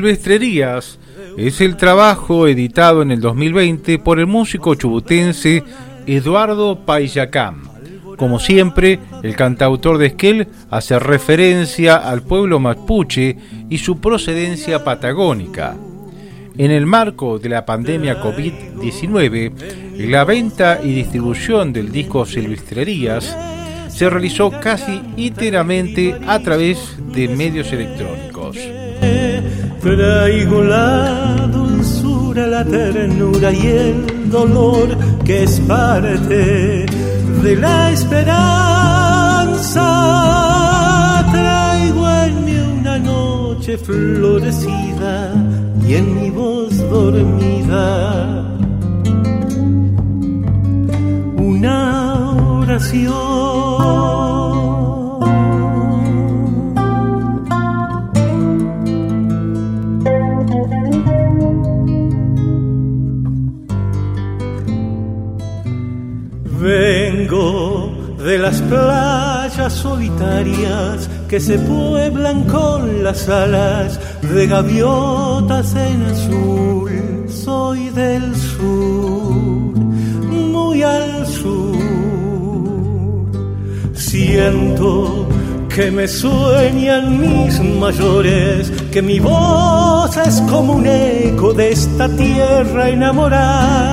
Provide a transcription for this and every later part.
Silvestrerías es el trabajo editado en el 2020 por el músico chubutense Eduardo Payacam. Como siempre, el cantautor de Esquel hace referencia al pueblo mapuche y su procedencia patagónica. En el marco de la pandemia COVID-19, la venta y distribución del disco Silvestrerías se realizó casi íntegramente a través de medios electrónicos. Traigo la dulzura, la ternura y el dolor que es parte de la esperanza. Traigo en mí una noche florecida y en mi voz dormida una oración. Vengo de las playas solitarias que se pueblan con las alas de gaviotas en azul. Soy del sur, muy al sur. Siento que me sueñan mis mayores, que mi voz es como un eco de esta tierra enamorada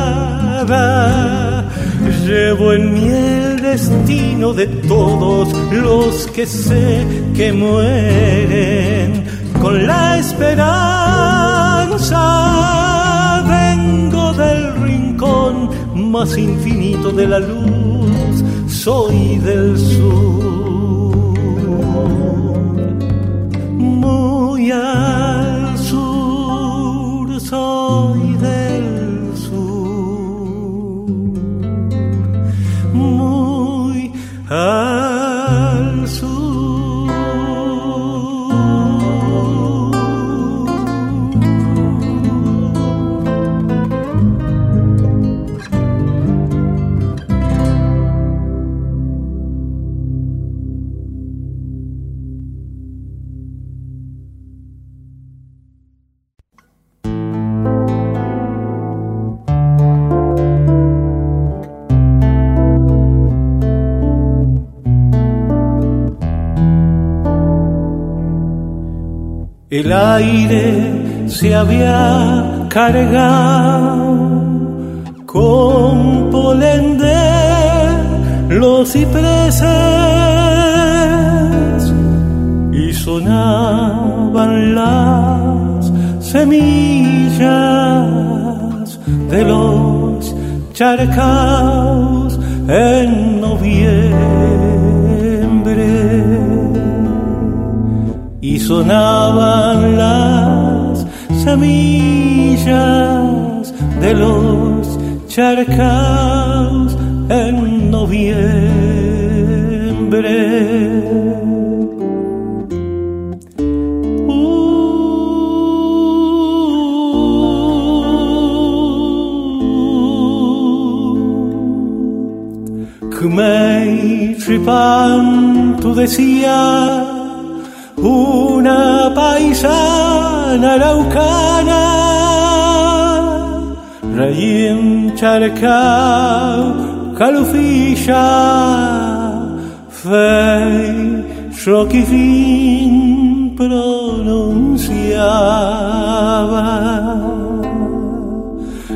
Llevo en mí el destino de todos los que sé que mueren con la esperanza. Vengo del rincón más infinito de la luz, soy del sur. Muy al sur soy El aire se había cargado con polen de los cipreses y sonaban las semillas de los charcaos en noviembre sonaban las semillas de los charcaos en noviembre. Tripan, tú decías una paisana araucana, rey charcao, calufilla, fe, fin pronunciaba.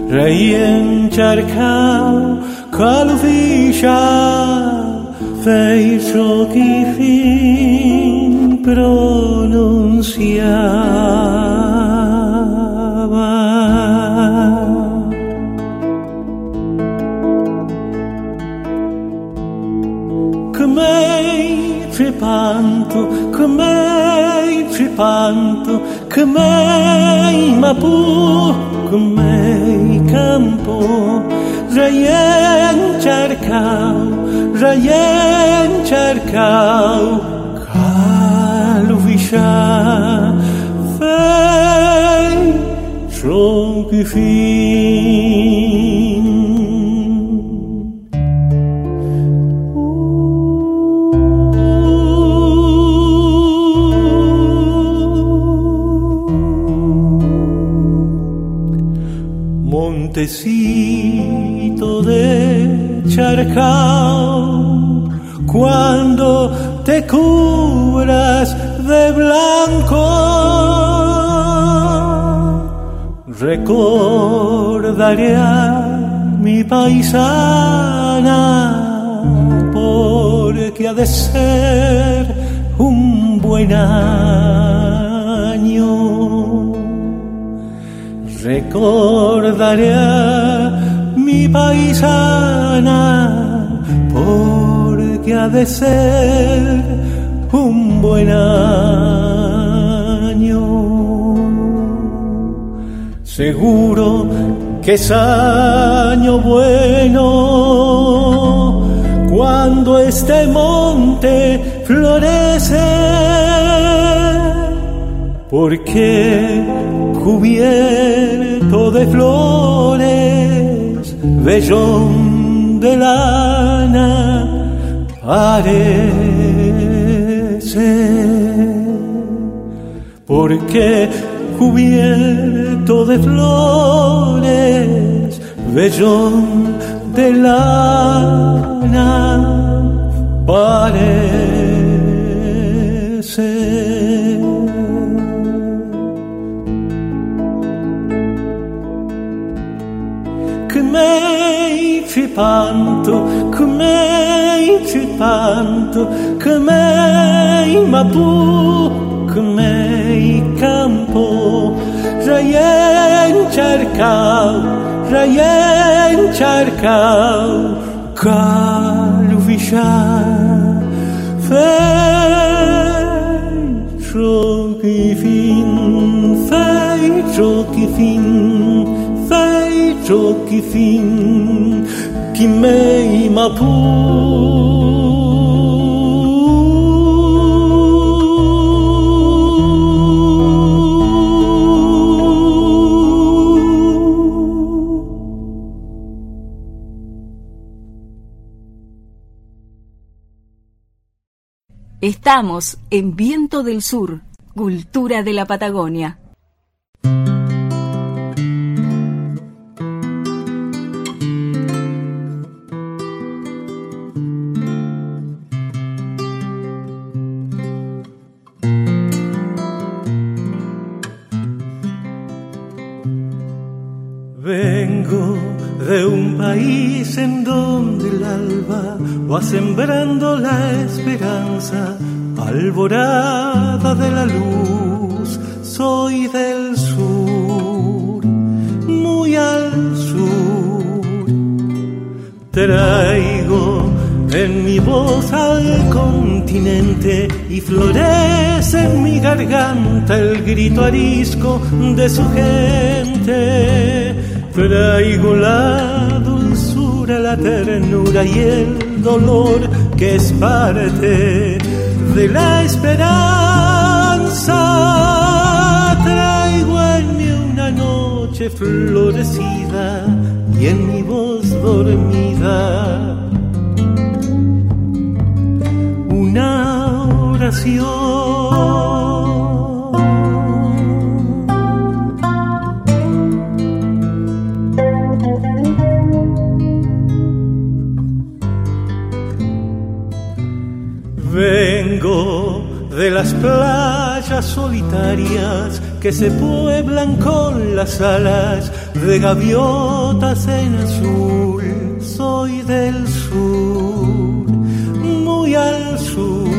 Rey encharcao, calufilla, verso che fin pronunciava. Come trepanto, come trepanto, come mapu, come campo, rayen cercau, rayen cercau, caluvisha, fei, tronchi fin. Montecito de charcao, cuando te cubras de blanco, recordaré a mi paisana, porque ha de ser un buen año Recordaré a mi paisana porque ha de ser un buen año. Seguro que es año bueno cuando este monte florece, porque cubierto de flores, vellón de lana, parece. Porque cubierto de flores, vellón de lana, parece. Come cipanto, come cipanto, come mapu, come campo, rayen cercau, rayen cercau, calvisha, fecho che fin, fecho che fin, Estamos en Viento del Sur, Cultura de la Patagonia. Va sembrando la esperanza, alborada de la luz. Soy del sur, muy al sur. Traigo en mi voz al continente y florece en mi garganta el grito arisco de su gente. Traigo la dulzura, la ternura y el dolor que es parte de la esperanza. Traigo en mí una noche florecida y en mi voz dormida una oración. Que se pueblan con las alas de gaviotas en azul. Soy del sur, muy al sur.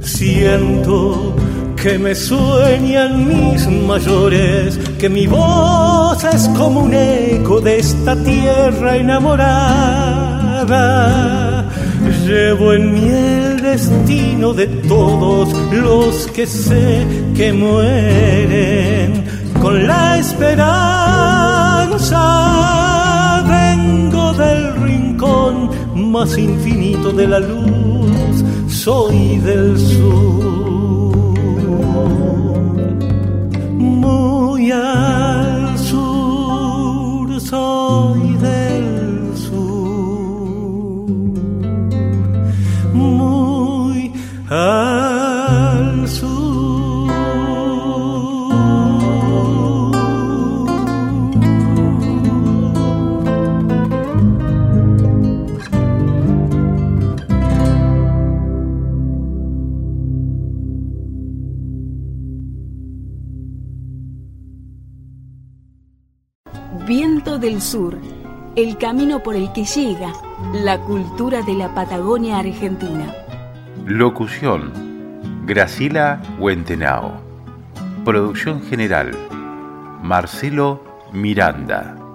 Siento que me sueñan mis mayores, que mi voz es como un eco de esta tierra enamorada. Llevo en mí el destino de todos los que sé que mueren con la esperanza. Vengo del rincón más infinito de la luz, soy del sur. Del Sur, el camino por el que llega la cultura de la Patagonia Argentina. Locución, Gracila Huentenao. Producción general, Marcelo Miranda.